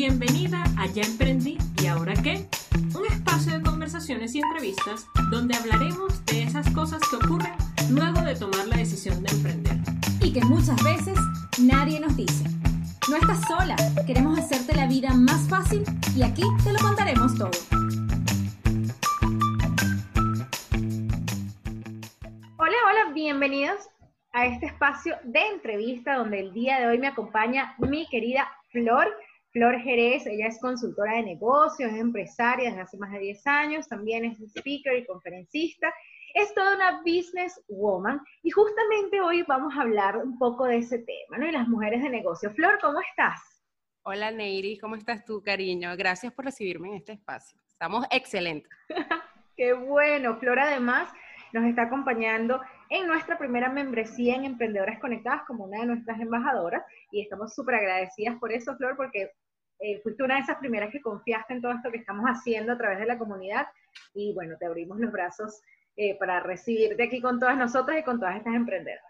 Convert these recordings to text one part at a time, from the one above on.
Bienvenida a Ya Emprendí y Ahora qué, un espacio de conversaciones y entrevistas donde hablaremos de esas cosas que ocurren luego de tomar la decisión de emprender. Y que muchas veces nadie nos dice. No estás sola, queremos hacerte la vida más fácil y aquí te lo contaremos todo. Hola, hola, bienvenidos a este espacio de entrevista donde el día de hoy me acompaña mi querida Flor. Flor Jerez, ella es consultora de negocios, es empresaria desde hace más de 10 años, también es speaker y conferencista, es toda una business woman y justamente hoy vamos a hablar un poco de ese tema, ¿no? Y las mujeres de negocio. Flor, ¿cómo estás? Hola Neiri, ¿cómo estás tú, cariño? Gracias por recibirme en este espacio. Estamos excelentes. Qué bueno, Flor además nos está acompañando en nuestra primera membresía en Emprendedoras Conectadas como una de nuestras embajadoras y estamos súper agradecidas por eso, Flor, porque eh, fuiste una de esas primeras que confiaste en todo esto que estamos haciendo a través de la comunidad y bueno, te abrimos los brazos eh, para recibirte aquí con todas nosotras y con todas estas emprendedoras.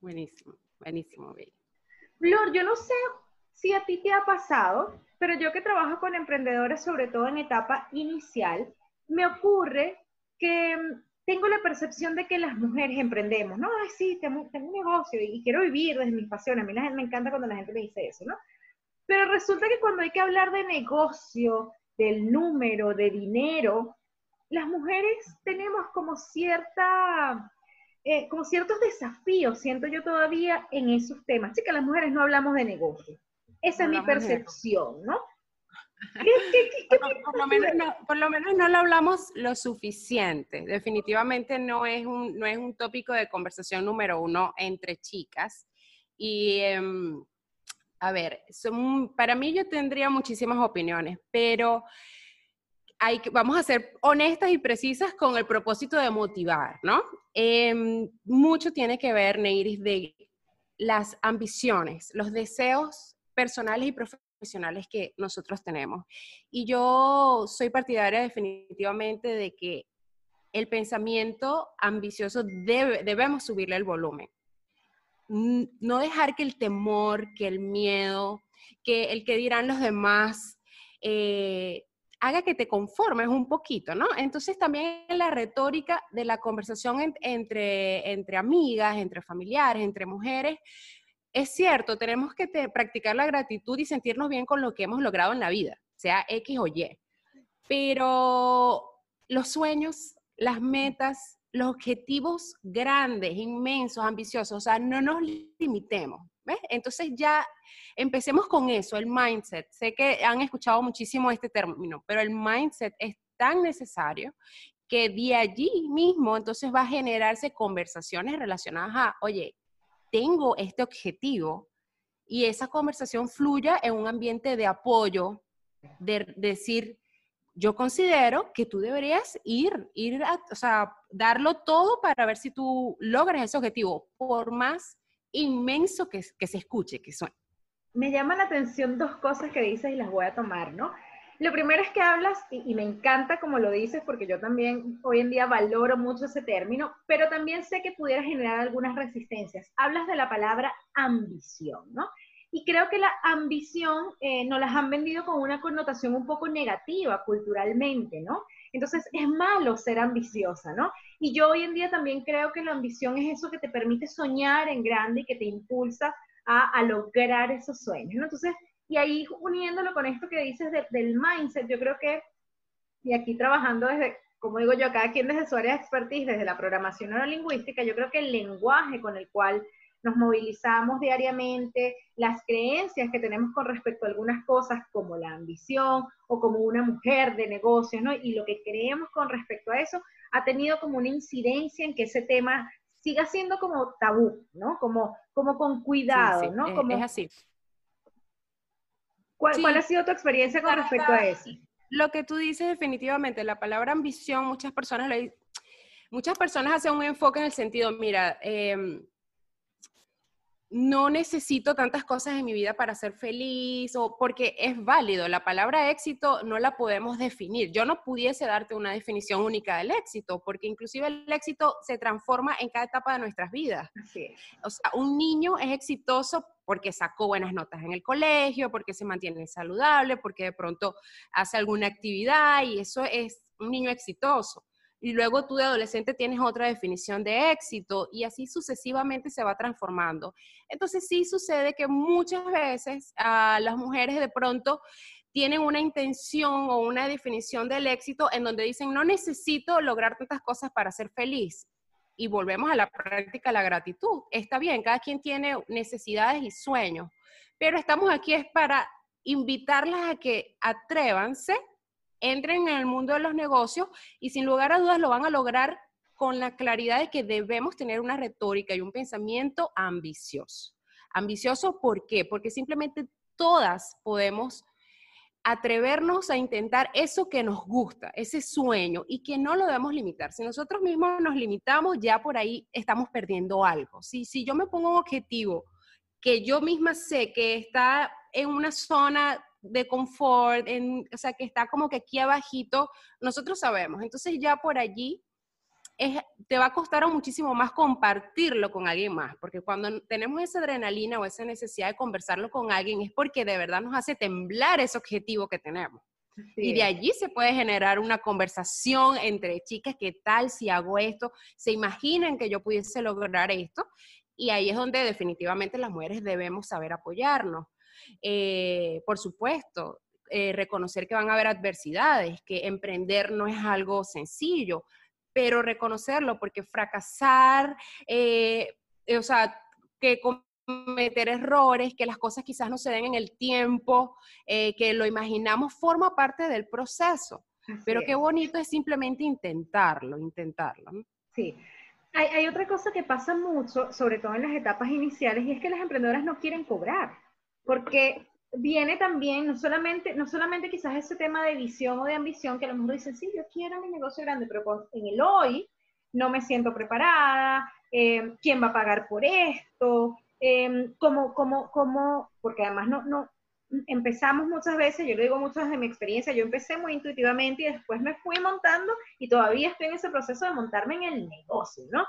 Buenísimo, buenísimo, Bella. Flor, yo no sé si a ti te ha pasado, pero yo que trabajo con emprendedores, sobre todo en etapa inicial, me ocurre que mm, tengo la percepción de que las mujeres emprendemos, ¿no? Ay, sí, tengo, tengo un negocio y, quiero vivir desde mis pasiones. A mí la gente, me encanta cuando la gente me dice eso, ¿no? Pero resulta que cuando hay que hablar de negocio, del número, de dinero, las mujeres tenemos como cierta, eh, como ciertos desafíos, siento yo todavía en esos temas. Así que las mujeres no hablamos de negocio. Esa es mi percepción, ¿no? por, lo menos no, por lo menos no lo hablamos lo suficiente. Definitivamente no es un, no es un tópico de conversación número uno entre chicas. Y, em, a ver, para mí yo tendría muchísimas opiniones, pero hay que, vamos a ser honestas y precisas con el propósito de motivar, ¿no? Em, mucho tiene que ver, Neiris, de las ambiciones, los deseos personales y profesionales que nosotros tenemos. Y yo soy partidaria definitivamente de que el pensamiento ambicioso debe, debemos subirle el volumen. No dejar que el temor, que el miedo, que el que dirán los demás, eh, haga que te conformes un poquito, ¿no? Entonces también la retórica de la conversación entre, entre amigas, entre familiares, entre mujeres, es cierto, tenemos que practicar la gratitud y sentirnos bien con lo que hemos logrado en la vida, sea X o Y. Pero los sueños, las metas, los objetivos grandes, inmensos, ambiciosos, o sea, no nos limitemos. Entonces ya empecemos con eso, el mindset. Sé que han escuchado muchísimo este término, pero el mindset es tan necesario que de allí mismo entonces va a generarse conversaciones relacionadas a, oye, tengo este objetivo y esa conversación fluya en un ambiente de apoyo, de, decir, yo considero que tú deberías ir, ir o sea, darlo todo para ver si tú logras ese objetivo, por más inmenso que, se escuche, que suene. Me llaman la atención dos cosas que dices y las voy a tomar, ¿no? Lo primero es que hablas, y, me encanta como lo dices, porque yo también hoy en día valoro mucho ese término, pero también sé que pudiera generar algunas resistencias. Hablas de la palabra ambición, ¿no? Y creo que la ambición eh, nos las han vendido con una connotación un poco negativa culturalmente, ¿no? Entonces es malo ser ambiciosa, ¿no? Y yo hoy en día también creo que la ambición es eso que te permite soñar en grande y que te impulsa a, a lograr esos sueños, ¿no? Entonces y ahí uniéndolo con esto que dices del mindset, yo creo que, y aquí trabajando desde, como digo yo, cada quien desde su área de expertise, desde la programación neurolingüística, yo creo que el lenguaje con el cual nos movilizamos diariamente, las creencias que tenemos con respecto a algunas cosas como la ambición o como una mujer de negocios, ¿no? Y lo que creemos con respecto a eso ha tenido como una incidencia en que ese tema siga siendo como tabú, ¿no? Como, como con cuidado, ¿no? Como, es así. ¿Cuál, ha sido tu experiencia con respecto a eso? Lo que tú dices definitivamente, la palabra ambición, muchas personas muchas personas hacen un enfoque en el sentido, mira, em, no necesito tantas cosas en mi vida para ser feliz o porque es válido. La palabra éxito no la podemos definir. Yo no pudiese darte una definición única del éxito, porque inclusive el éxito se transforma en cada etapa de nuestras vidas. O sea, un niño es exitoso porque sacó buenas notas en el colegio, porque se mantiene saludable, porque de pronto hace alguna actividad y eso es un niño exitoso y luego tú de adolescente tienes otra definición de éxito y así sucesivamente se va transformando. Entonces sí sucede que muchas veces a las mujeres de pronto tienen una intención o una definición del éxito en donde dicen, no necesito lograr tantas cosas para ser feliz. Y volvemos a la práctica la gratitud. Está bien, cada quien tiene necesidades y sueños, pero estamos aquí es para invitarlas a que atrévanse entren en el mundo de los negocios y sin lugar a dudas lo van a lograr con la claridad de que debemos tener una retórica y un pensamiento ambicioso. Ambicioso, ¿por qué? Porque simplemente todas podemos atrevernos a intentar eso que nos gusta, ese sueño, y que no lo debemos limitar. Si nosotros mismos nos limitamos, ya por ahí estamos perdiendo algo. Si, si yo me pongo un objetivo que yo misma sé que está en una zona de confort, en, o sea, que está como que aquí abajito, nosotros sabemos. Entonces ya por allí es, te va a costar muchísimo más compartirlo con alguien más, porque cuando tenemos esa adrenalina o esa necesidad de conversarlo con alguien es porque de verdad nos hace temblar ese objetivo que tenemos. Y de allí se puede generar una conversación entre chicas, ¿qué tal si hago esto? ¿Se imaginan que yo pudiese lograr esto? Y ahí es donde definitivamente las mujeres debemos saber apoyarnos. Eh, por supuesto, eh, reconocer que van a haber adversidades, que emprender no es algo sencillo, pero reconocerlo, porque fracasar, eh, o sea, que cometer errores, que las cosas quizás no se den en el tiempo, que lo imaginamos, forma parte del proceso. pero qué bonito es simplemente intentarlo, intentarlo. Sí. Hay, hay otra cosa que pasa mucho, sobre todo en las etapas iniciales, y es que las emprendedoras no quieren cobrar porque viene también, no solamente, no solamente quizás ese tema de visión o de ambición, que a lo mejor dicen, sí, yo quiero mi negocio grande, pero en el hoy no me siento preparada, eh, ¿quién va a pagar por esto? Eh, como, como, como, porque además no, no, empezamos muchas veces, yo lo digo mucho desde mi experiencia, yo empecé muy intuitivamente y después me fui montando y todavía estoy en ese proceso de montarme en el negocio, ¿no?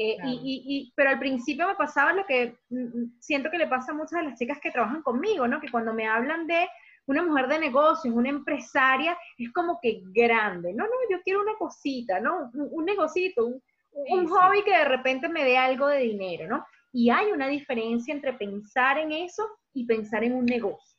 Eh, y, pero al principio me pasaba lo que mm, mm, siento que le pasa a muchas de las chicas que trabajan conmigo, ¿no? Que cuando me hablan de una mujer de negocios, una empresaria, es como que grande. No, no, yo quiero una cosita, ¿no? Un, negocito, un, hobby que de repente me dé algo de dinero, ¿no? Y hay una diferencia entre pensar en eso y pensar en un negocio.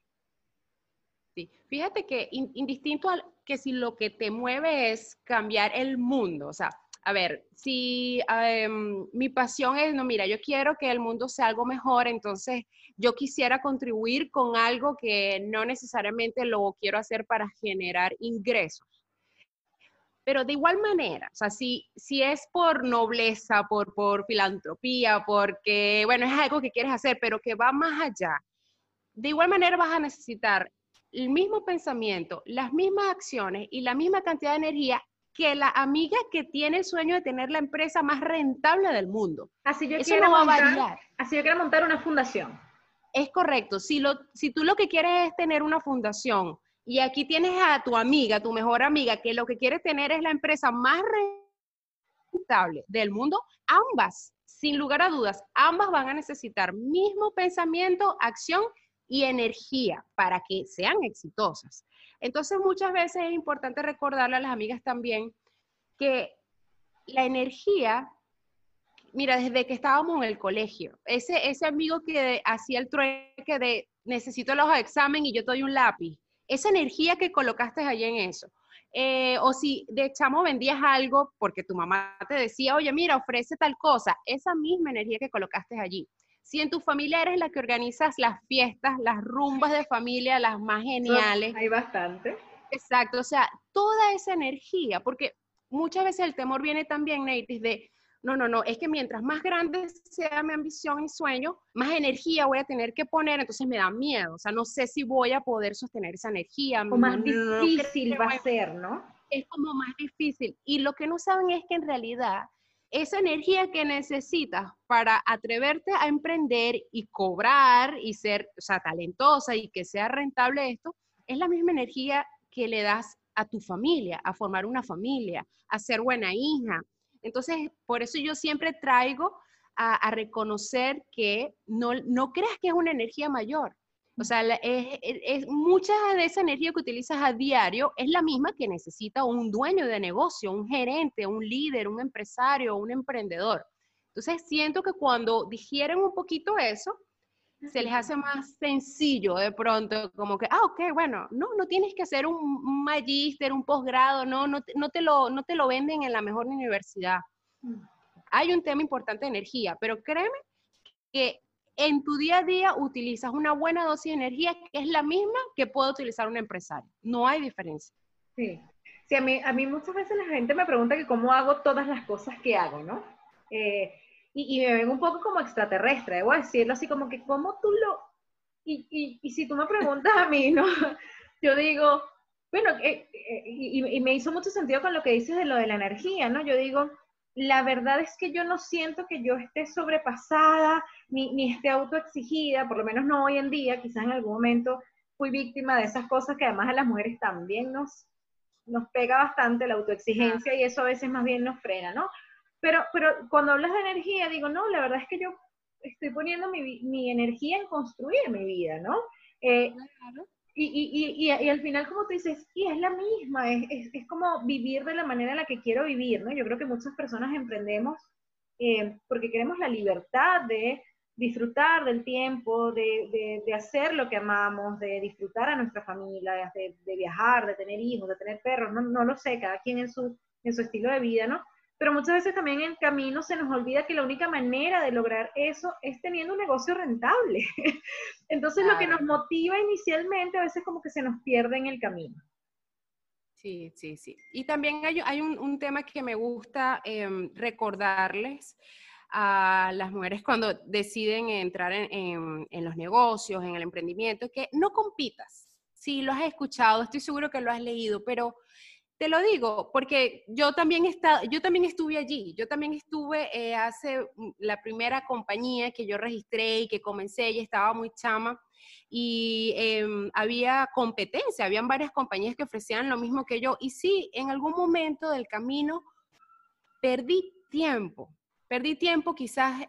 Sí, fíjate que indistinto al que si lo que te mueve es cambiar el mundo, o sea, a ver, si em, mi pasión es, no, mira, yo quiero que el mundo sea algo mejor, entonces yo quisiera contribuir con algo que no necesariamente lo quiero hacer para generar ingresos. Pero de igual manera, o sea, si, si es por nobleza, por, por filantropía, porque, bueno, es algo que quieres hacer, pero que va más allá, de igual manera vas a necesitar el mismo pensamiento, las mismas acciones y la misma cantidad de energía que la amiga que tiene el sueño de tener la empresa más rentable del mundo. Así yo Eso quiero montar, Así yo quiero montar una fundación. Es correcto. Si, lo, si tú lo que quieres es tener una fundación y aquí tienes a tu amiga, tu mejor amiga, que lo que quiere tener es la empresa más rentable del mundo, ambas, sin lugar a dudas, ambas van a necesitar mismo pensamiento, acción y energía para que sean exitosas. Entonces, muchas veces es importante recordarle a las amigas también que la energía, mira, desde que estábamos en el colegio, ese, ese amigo que hacía el trueque de necesito los examen y yo te doy un lápiz, esa energía que colocaste allí en eso. Eh, o si de chamo vendías algo porque tu mamá te decía, oye, mira, ofrece tal cosa, esa misma energía que colocaste allí. Si en tu familia eres la que organizas las fiestas, las rumbas de familia, las más geniales. Hay bastante. Exacto, o sea, toda esa energía, porque muchas veces el temor viene también, Nate, de, no, no, no, es que mientras más grande sea mi ambición y sueño, más energía voy a tener que poner, entonces me da miedo, o sea, no sé si voy a poder sostener esa energía. O más difícil va a ser, ¿no? Es como más difícil. Y lo que no saben es que en realidad esa energía que necesitas para atreverte a emprender y cobrar y ser, o sea, talentosa y que sea rentable esto, es la misma energía que le das a tu familia, a formar una familia, a ser buena hija. Entonces, por eso yo siempre traigo a, reconocer que no, no creas que es una energía mayor. O sea, es, es, mucha de esa energía que utilizas a diario es la misma que necesita un dueño de negocio, un gerente, un líder, un empresario, un emprendedor. Entonces, siento que cuando digieren un poquito eso, se les hace más sencillo de pronto, como que, ah, ok, bueno, no, no tienes que hacer un, magíster, un posgrado, no, no, no, te lo, no te lo venden en la mejor universidad. Hay un tema importante de energía, pero créeme que en tu día a día utilizas una buena dosis de energía que es la misma que puede utilizar un empresario. No hay diferencia. Sí. Sí, a mí, muchas veces la gente me pregunta que cómo hago todas las cosas que hago, ¿no? Eh, y, me ven un poco como extraterrestre, debo decirlo así como que cómo tú lo... Y, y, y si tú me preguntas a mí, ¿no? Yo digo, bueno, eh, eh, y, me hizo mucho sentido con lo que dices de lo de la energía, ¿no? Yo digo, la verdad es que yo no siento que yo esté sobrepasada ni, ni esté autoexigida, por lo menos no hoy en día, quizás en algún momento fui víctima de esas cosas que además a las mujeres también nos, nos pega bastante la autoexigencia y eso a veces más bien nos frena, ¿no? Pero, pero cuando hablas de energía, digo, no, la verdad es que yo estoy poniendo mi, mi energía en construir mi vida, ¿no? Eh, y, y, y, al final, como tú dices, y es la misma, es, es, es, como vivir de la manera en la que quiero vivir, ¿no? Yo creo que muchas personas emprendemos eh, porque queremos la libertad de disfrutar del tiempo, de, de, de, hacer lo que amamos, de disfrutar a nuestra familia, de, de, viajar, de tener hijos, de tener perros, no, no lo sé, cada quien en su, en su estilo de vida, ¿no? Pero muchas veces también en el camino se nos olvida que la única manera de lograr eso es teniendo un negocio rentable. Entonces lo que nos motiva inicialmente a veces como que se nos pierde en el camino. Sí, sí, sí. Y también hay, un, tema que me gusta em, recordarles a las mujeres cuando deciden entrar en, en, los negocios, en el emprendimiento, que no compitas. Si lo has escuchado, estoy seguro que lo has leído, pero te lo digo porque yo también, está, yo también estuve allí, yo también estuve eh, hace la primera compañía que yo registré y que comencé, y estaba muy chama y em, había competencia, habían varias compañías que ofrecían lo mismo que yo y sí, en algún momento del camino perdí tiempo, perdí tiempo quizás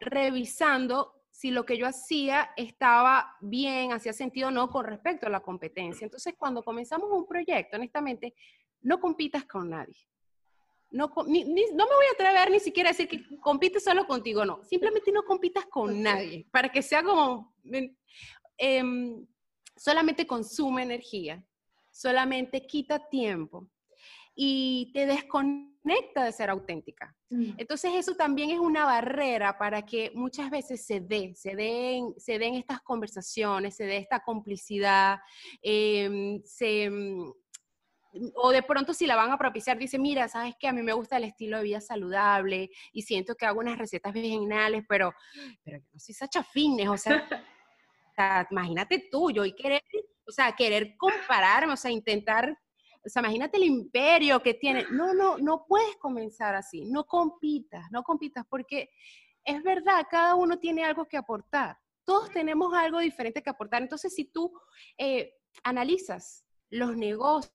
revisando si lo que yo hacía estaba bien, hacía sentido o no con respecto a la competencia. Entonces, cuando comenzamos un proyecto, honestamente, no compitas con nadie. No, no me voy a atrever ni siquiera a decir que compites solo contigo, no. Simplemente no compitas con nadie, para que sea como... Em, solamente consume energía, solamente quita tiempo y te desconecta de ser auténtica. Mm. Entonces eso también es una barrera para que muchas veces se dé, se den, se den estas conversaciones, se dé esta complicidad, em, se, mm, o de pronto si la van a propiciar, dice, mira, sabes que a mí me gusta el estilo de vida saludable y siento que hago unas recetas vegetales, pero, pero yo no soy Sacha Fitness, o sea, imagínate tú, yo y querer, o sea, querer compararme, o sea, intentar o sea, imagínate el imperio que tiene. No, no, no puedes comenzar así. No compitas, no compitas, porque es verdad, cada uno tiene algo que aportar. Todos tenemos algo diferente que aportar. Entonces, si tú eh, analizas los negocios,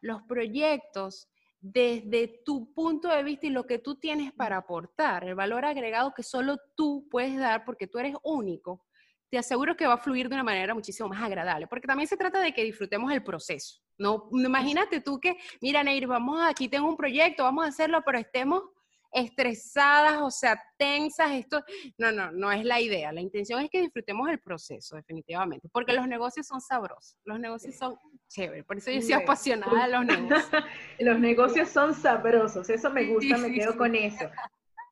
los proyectos, desde tu punto de vista y lo que tú tienes para aportar, el valor agregado que solo tú puedes dar porque tú eres único, te aseguro que va a fluir de una manera muchísimo más agradable, porque también se trata de que disfrutemos el proceso. No, imagínate tú que, mira, Neir, vamos aquí, tengo un proyecto, vamos a hacerlo, pero estemos estresadas, o sea, tensas, esto, no, no, no es la idea. La intención es que disfrutemos el proceso, definitivamente, porque los negocios son sabrosos, los negocios son chéveres, por eso yo soy apasionada de los negocios. los negocios son sabrosos, eso me gusta, me quedo con eso.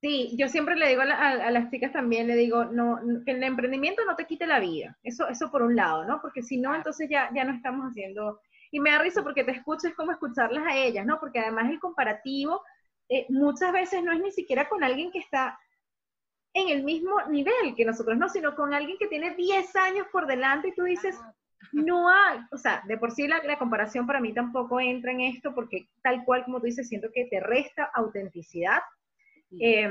Sí, yo siempre le digo a, las chicas también, le digo, no, que el emprendimiento no te quite la vida, eso, eso por un lado, ¿no? Porque si no, entonces ya, ya no estamos haciendo, y me da risa porque te escucho, es como escucharlas a ellas, ¿no? Porque además el comparativo eh, muchas veces no es ni siquiera con alguien que está en el mismo nivel que nosotros, no, sino con alguien que tiene 10 años por delante y tú dices, no hay, o sea, de por sí la, la, comparación para mí tampoco entra en esto porque tal cual como tú dices, siento que te resta autenticidad. Eh,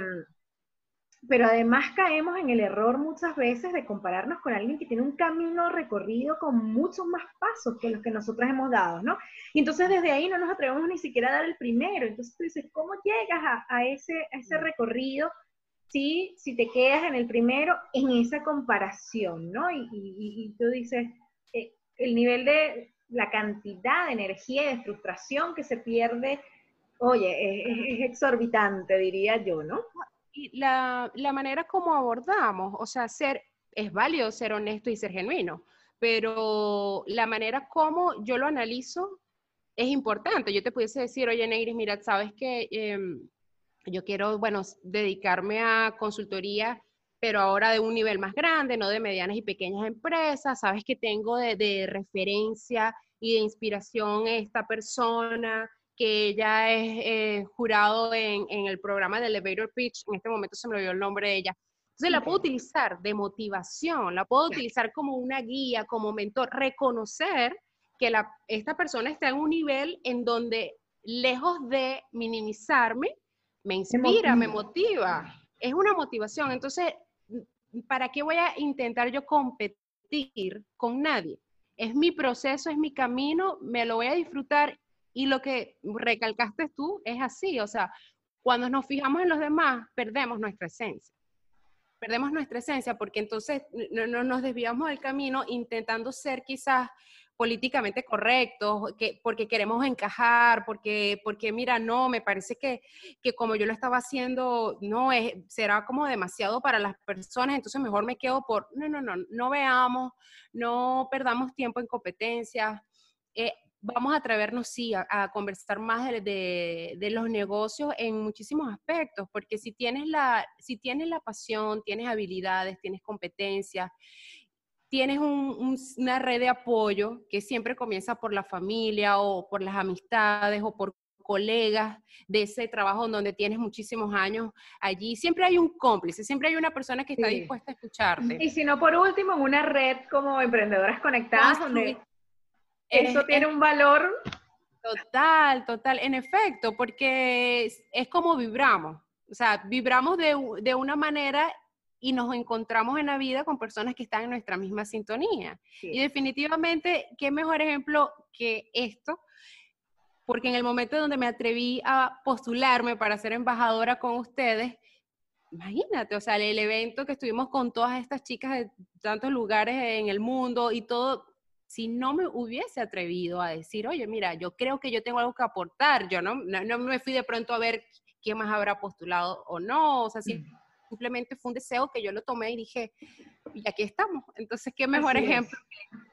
pero además caemos en el error muchas veces de compararnos con alguien que tiene un camino recorrido con muchos más pasos que los que nosotros hemos dado, ¿no? Y entonces desde ahí no nos atrevemos ni siquiera a dar el primero. Entonces tú dices, ¿cómo llegas a, ese, ese recorrido si, si te quedas en el primero en esa comparación, ¿no? Y, tú dices, eh, el nivel de la cantidad de energía y de frustración que se pierde, oye, es exorbitante, diría yo, ¿no? Y la, la, manera como abordamos, o sea, ser, es válido ser honesto y ser genuino, pero la manera como yo lo analizo es importante. Yo te pudiese decir, oye, Negris, mira, sabes que em, yo quiero, bueno, dedicarme a consultoría, pero ahora de un nivel más grande, no de medianas y pequeñas empresas. Sabes que tengo de, de referencia y de inspiración esta persona, que ella es eh, jurado en, el programa de Elevator Pitch, en este momento se me olvidó el nombre de ella. Entonces la puedo utilizar de motivación, la puedo utilizar como una guía, como mentor, reconocer que la, esta persona está en un nivel en donde, lejos de minimizarme, me inspira, me motiva. Es una motivación. Entonces, ¿para qué voy a intentar yo competir con nadie? Es mi proceso, es mi camino, me lo voy a disfrutar y lo que recalcaste tú es así, o sea, cuando nos fijamos en los demás, perdemos nuestra esencia. Perdemos nuestra esencia porque entonces no, nos desviamos del camino intentando ser quizás políticamente correctos, que, porque queremos encajar, porque, porque mira, no, me parece que, que como yo lo estaba haciendo, no, es, será como demasiado para las personas, entonces mejor me quedo por, no, no, no, no veamos, no perdamos tiempo en competencias. Eh, vamos a atrevernos, sí, a, conversar más de, los negocios en muchísimos aspectos, porque si tienes, la, si tienes la pasión, tienes habilidades, tienes competencias, tienes una red de apoyo que siempre comienza por la familia o por las amistades o por colegas de ese trabajo donde tienes muchísimos años allí. Siempre hay un cómplice, siempre hay una persona que está dispuesta a escucharte. Y si no, por último, en una red como Emprendedoras Conectadas, donde eso tiene un valor. Total, total, en efecto, porque es, como vibramos. O sea, vibramos de, de, una manera y nos encontramos en la vida con personas que están en nuestra misma sintonía. Y definitivamente, ¿qué mejor ejemplo que esto? Porque en el momento donde me atreví a postularme para ser embajadora con ustedes, imagínate, o sea, el evento que estuvimos con todas estas chicas de tantos lugares en el mundo y todo, si no me hubiese atrevido a decir, oye, mira, yo creo que yo tengo algo que aportar, yo no, no, me fui de pronto a ver quién más habrá postulado o no, o sea, simplemente fue un deseo que yo lo tomé y dije, y aquí estamos. Entonces, ¿qué mejor ejemplo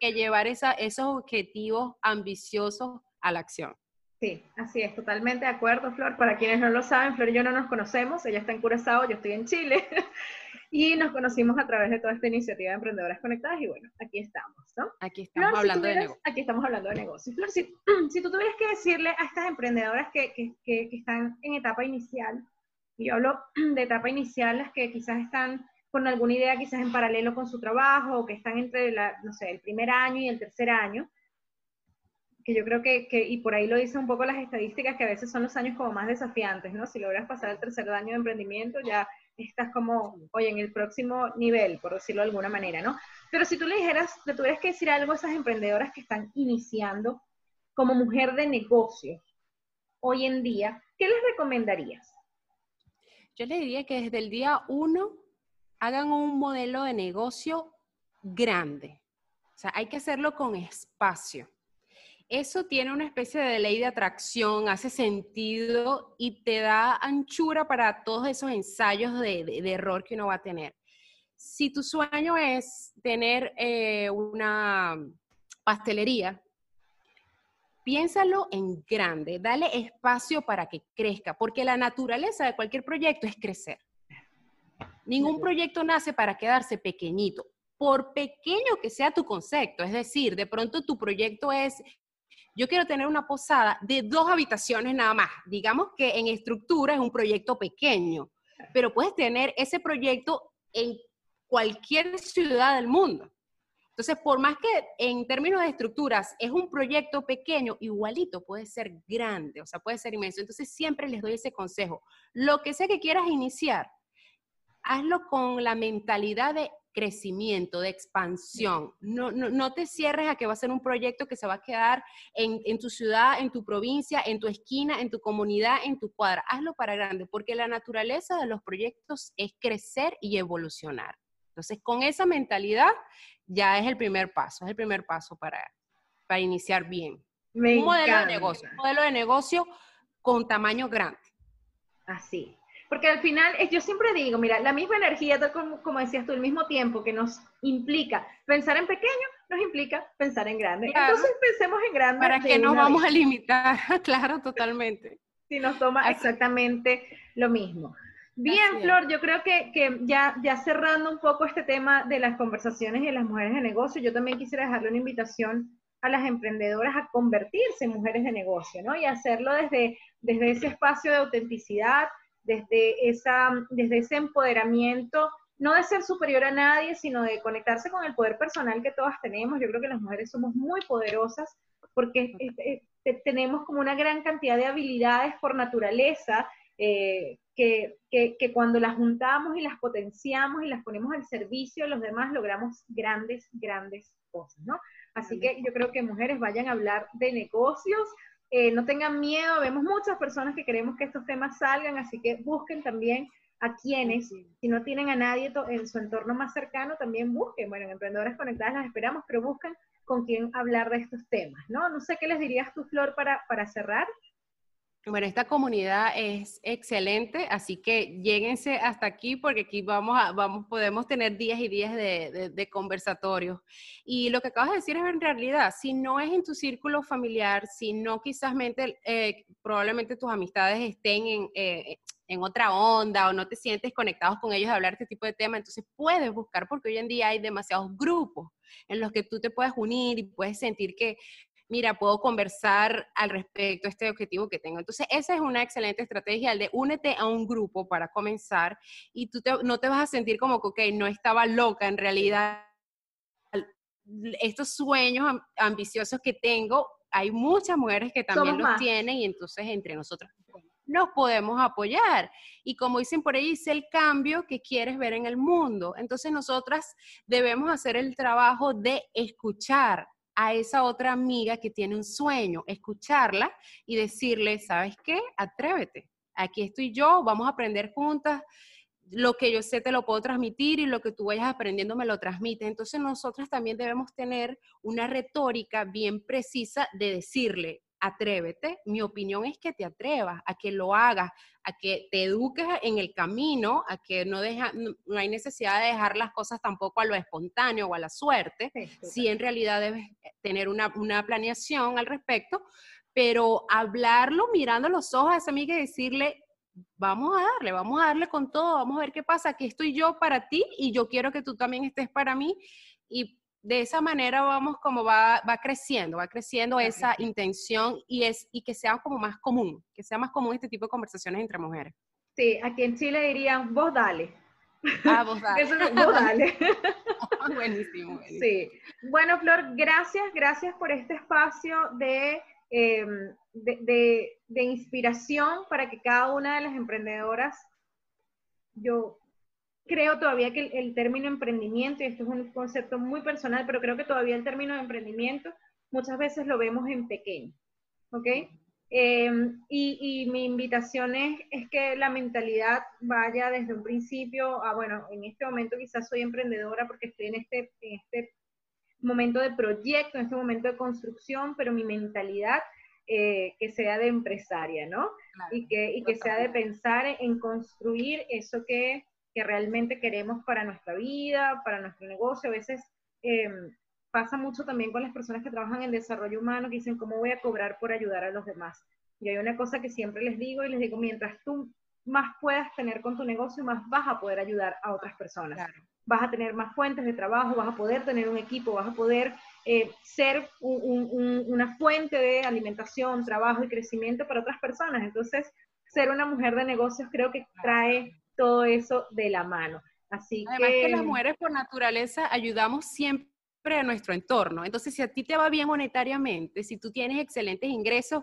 que, llevar esa, esos objetivos ambiciosos a la acción? Sí, así es, totalmente de acuerdo, Flor. Para quienes no lo saben, Flor y yo no nos conocemos, ella está en Curazao, yo estoy en Chile. Y nos conocimos a través de toda esta iniciativa de Emprendedoras Conectadas y bueno, aquí estamos, ¿no? Aquí estamos hablando de negocio. Aquí estamos hablando de negocios. Flor, si, si, tú tuvieras que decirle a estas emprendedoras que, que, que, están en etapa inicial, y yo hablo de etapa inicial, las que quizás están con alguna idea quizás en paralelo con su trabajo o que están entre, la, no sé, el primer año y el tercer año, que yo creo que, que, y por ahí lo dicen un poco las estadísticas, que a veces son los años como más desafiantes, ¿no? Si logras pasar el tercer año de emprendimiento, ya estás como, oye, en el próximo nivel, por decirlo de alguna manera, ¿no? Pero si tú le dijeras, le tuvieras que decir algo a esas emprendedoras que están iniciando como mujer de negocio hoy en día, ¿qué les recomendarías? Yo le diría que desde el día uno hagan un modelo de negocio grande. O sea, hay que hacerlo con espacio eso tiene una especie de ley de atracción, hace sentido y te da anchura para todos esos ensayos de, error que uno va a tener. Si tu sueño es tener eh, una pastelería, piénsalo en grande, dale espacio para que crezca, porque la naturaleza de cualquier proyecto es crecer. Ningún proyecto nace para quedarse pequeñito, por pequeño que sea tu concepto. Es decir, de pronto tu proyecto es yo quiero tener una posada de dos habitaciones nada más. Digamos que en estructura es un proyecto pequeño, pero puedes tener ese proyecto en cualquier ciudad del mundo. Entonces, por más que en términos de estructuras es un proyecto pequeño, igualito puede ser grande, o sea, puede ser inmenso. Entonces, siempre les doy ese consejo. Lo que sea que quieras iniciar, hazlo con la mentalidad de crecimiento, de expansión. No, no, te cierres a que va a ser un proyecto que se va a quedar en, en, tu ciudad, en tu provincia, en tu esquina, en tu comunidad, en tu cuadra. Hazlo para grande, porque la naturaleza de los proyectos es crecer y evolucionar. Entonces, con esa mentalidad ya es el primer paso, es el primer paso para, para iniciar bien. un modelo de negocio, un modelo de negocio con tamaño grande. Así. Porque al final, yo siempre digo, mira, la misma energía, como, como decías tú, el mismo tiempo que nos implica pensar en pequeño, nos implica pensar en grande. Entonces pensemos en grande. ¿Para que nos vamos a limitar? claro, totalmente. Si nos toma exactamente lo mismo. Bien, Flor, yo creo que, que, ya, ya cerrando un poco este tema de las conversaciones de las mujeres de negocio, yo también quisiera dejarle una invitación a las emprendedoras a convertirse en mujeres de negocio, ¿no? Y hacerlo desde, desde ese espacio de autenticidad, desde, esa, desde ese empoderamiento, no de ser superior a nadie, sino de conectarse con el poder personal que todas tenemos. Yo creo que las mujeres somos muy poderosas porque tenemos como una gran cantidad de habilidades por naturaleza eh, que, que, cuando las juntamos y las potenciamos y las ponemos al servicio de los demás, logramos grandes, grandes cosas, ¿no? Así que yo creo que mujeres vayan a hablar de negocios, eh, no tengan miedo, vemos muchas personas que queremos que estos temas salgan, así que busquen también a quienes, si no tienen a nadie en su entorno más cercano, también busquen, bueno, en Emprendedoras Conectadas las esperamos, pero busquen con quién hablar de estos temas, ¿no? No sé qué les dirías tú, Flor, para, para cerrar. Bueno, esta comunidad es excelente, así que lléguense hasta aquí porque aquí vamos a, vamos, podemos tener días y días de, de, conversatorios. Y lo que acabas de decir es en realidad, si no es en tu círculo familiar, si no quizás eh, probablemente tus amistades estén en, eh, en otra onda o no te sientes conectados con ellos a hablar de este tipo de temas, entonces puedes buscar porque hoy en día hay demasiados grupos en los que tú te puedes unir y puedes sentir que mira, puedo conversar al respecto a este objetivo que tengo. Entonces, esa es una excelente estrategia, el de únete a un grupo para comenzar y tú no te vas a sentir como que, ok, no estaba loca, en realidad estos sueños ambiciosos que tengo, hay muchas mujeres que también los tienen y entonces entre nosotros nos podemos apoyar. Y como dicen por ahí, es el cambio que quieres ver en el mundo. Entonces nosotras debemos hacer el trabajo de escuchar, a esa otra amiga que tiene un sueño, escucharla y decirle, ¿sabes qué? Atrévete. Aquí estoy yo, vamos a aprender juntas. Lo que yo sé te lo puedo transmitir y lo que tú vayas aprendiendo me lo transmite. Entonces nosotras también debemos tener una retórica bien precisa de decirle, atrévete. Mi opinión es que te atrevas, a que lo hagas, a que te eduques en el camino, a que no, deja, no hay necesidad de dejar las cosas tampoco a lo espontáneo o a la suerte. Sí, en realidad debes tener una, una planeación al respecto, pero hablarlo mirando los ojos a esa amiga y decirle, vamos a darle, vamos a darle con todo, vamos a ver qué pasa, aquí estoy yo para ti y yo quiero que tú también estés para mí y de esa manera vamos como va, va creciendo, va creciendo esa intención y, es, y que sea como más común, que sea más común este tipo de conversaciones entre mujeres. Sí, aquí en Chile dirían, vos dale. Ah, vos dale. Eso vos dale. buenísimo, buenísimo. Sí. Bueno, Flor, gracias, gracias por este espacio de, em, de, de inspiración para que cada una de las emprendedoras, yo creo todavía que el, término emprendimiento, y esto es un concepto muy personal, pero creo que todavía el término de emprendimiento muchas veces lo vemos en pequeño, ¿ok? Em, y, mi invitación es, es, que la mentalidad vaya desde un principio a, bueno, en este momento quizás soy emprendedora porque estoy en este, en este momento de proyecto, en este momento de construcción, pero mi mentalidad eh, que sea de empresaria, ¿no? y que, y que sea de pensar en construir eso que que realmente queremos para nuestra vida, para nuestro negocio. A veces em, pasa mucho también con las personas que trabajan en desarrollo humano, que dicen, ¿cómo voy a cobrar por ayudar a los demás? Y hay una cosa que siempre les digo y les digo, mientras tú más puedas tener con tu negocio, más vas a poder ayudar a otras personas. Vas a tener más fuentes de trabajo, vas a poder tener un equipo, vas a poder eh, ser una fuente de alimentación, trabajo y crecimiento para otras personas. Entonces, ser una mujer de negocios creo que trae todo eso de la mano. Así Además que, las mujeres por naturaleza ayudamos siempre de nuestro entorno. Entonces, si a ti te va bien monetariamente, si tú tienes excelentes ingresos,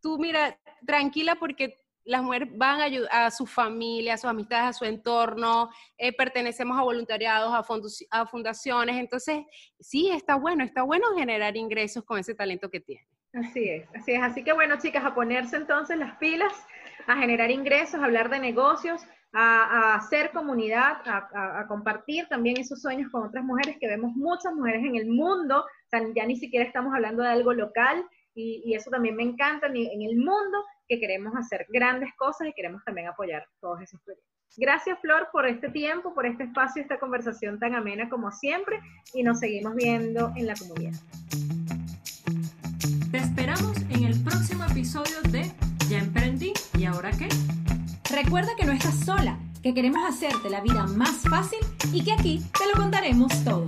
tú mira, tranquila porque las mujeres van a ayudar a su familia, a sus amistades, a su entorno, eh, pertenecemos a voluntariados, a, a fundaciones, entonces sí, está bueno, está bueno generar ingresos con ese talento que tiene. Así es, así es. Así que bueno, chicas, a ponerse entonces las pilas, a generar ingresos, a hablar de negocios, a, hacer comunidad, a, compartir también esos sueños con otras mujeres, que vemos muchas mujeres en el mundo, o sea, ya ni siquiera estamos hablando de algo local, y, eso también me encanta, en el mundo que queremos hacer grandes cosas y queremos también apoyar todos esos proyectos. Gracias Flor por este tiempo, por este espacio, esta conversación tan amena como siempre, y nos seguimos viendo en la comunidad. Te esperamos en el próximo episodio de Ya emprendí y ahora qué. Recuerda que no estás sola, que queremos hacerte la vida más fácil y que aquí te lo contaremos todo.